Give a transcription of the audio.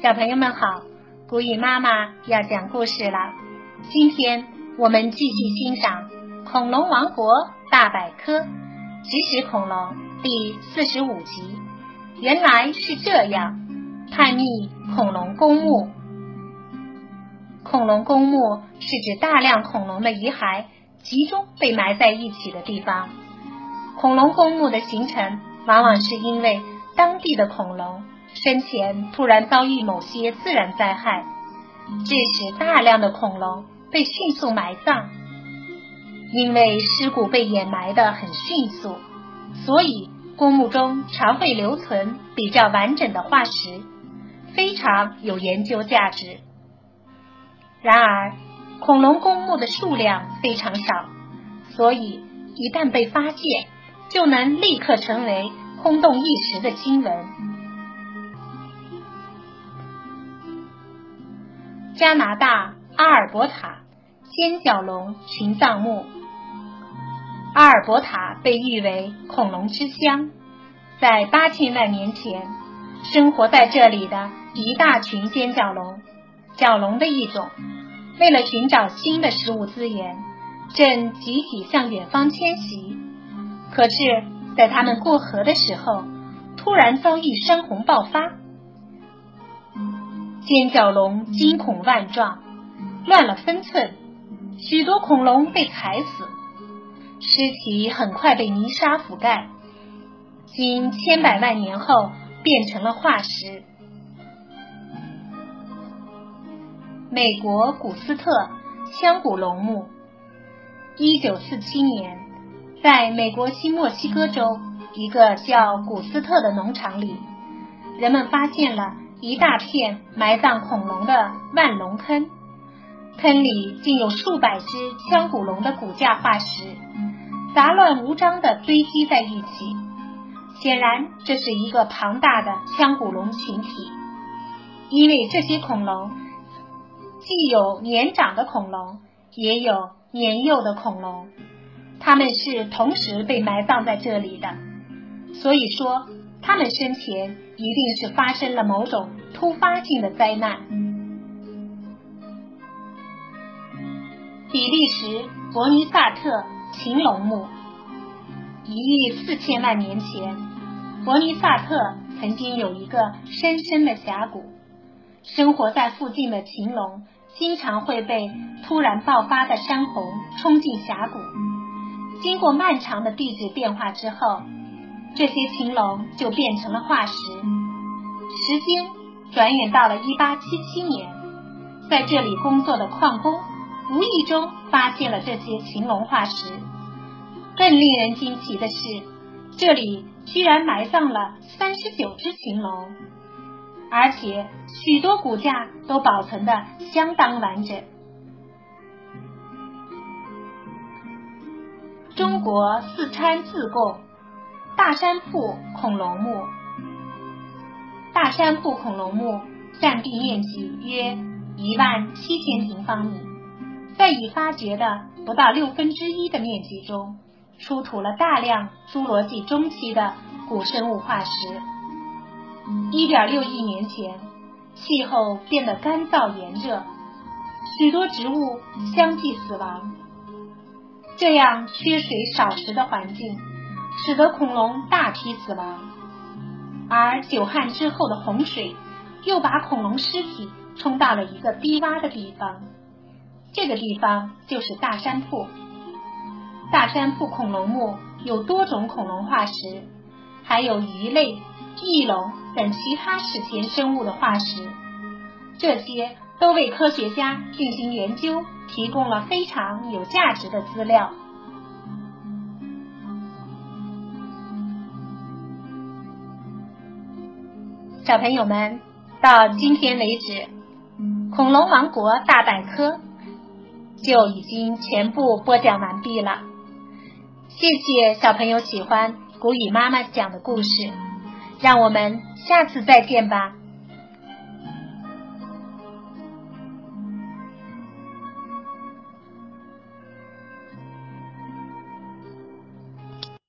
小朋友们好，古语妈妈要讲故事了。今天我们继续欣赏《恐龙王国大百科：食食恐龙》第四十五集。原来是这样，探秘恐龙公墓。恐龙公墓是指大量恐龙的遗骸集中被埋在一起的地方。恐龙公墓的形成，往往是因为当地的恐龙。生前突然遭遇某些自然灾害，致使大量的恐龙被迅速埋葬。因为尸骨被掩埋的很迅速，所以公墓中常会留存比较完整的化石，非常有研究价值。然而，恐龙公墓的数量非常少，所以一旦被发现，就能立刻成为轰动一时的新闻。加拿大阿尔伯塔尖角龙群葬墓。阿尔伯塔被誉为恐龙之乡，在八千万年前，生活在这里的一大群尖角龙，角龙的一种，为了寻找新的食物资源，正集体向远方迁徙。可是，在他们过河的时候，突然遭遇山洪爆发。尖角龙惊恐万状，乱了分寸，许多恐龙被踩死，尸体很快被泥沙覆盖，经千百万年后变成了化石。美国古斯特香古龙墓，一九四七年，在美国新墨西哥州一个叫古斯特的农场里，人们发现了。一大片埋葬恐龙的万龙坑，坑里竟有数百只腔骨龙的骨架化石，杂乱无章地堆积在一起。显然，这是一个庞大的腔骨龙群体。因为这些恐龙既有年长的恐龙，也有年幼的恐龙，它们是同时被埋葬在这里的。所以说。他们生前一定是发生了某种突发性的灾难。比利时伯尼萨特禽龙墓，一亿四千万年前，伯尼萨特曾经有一个深深的峡谷，生活在附近的禽龙经常会被突然爆发的山洪冲进峡谷。经过漫长的地质变化之后。这些禽龙就变成了化石。时间转眼到了一八七七年，在这里工作的矿工无意中发现了这些禽龙化石。更令人惊奇的是，这里居然埋葬了三十九只禽龙，而且许多骨架都保存的相当完整。中国四川自贡。大山铺恐龙墓，大山铺恐龙墓占地面积约一万七千平方米，在已发掘的不到六分之一的面积中，出土了大量侏罗纪中期的古生物化石。一点六亿年前，气候变得干燥炎热，许多植物相继死亡。这样缺水少食的环境。使得恐龙大批死亡，而久旱之后的洪水又把恐龙尸体冲到了一个低洼的地方，这个地方就是大山铺。大山铺恐龙墓有多种恐龙化石，还有鱼类、翼龙等其他史前生物的化石，这些都为科学家进行研究提供了非常有价值的资料。小朋友们，到今天为止，《恐龙王国大百科》就已经全部播讲完毕了。谢谢小朋友喜欢古雨妈妈讲的故事，让我们下次再见吧。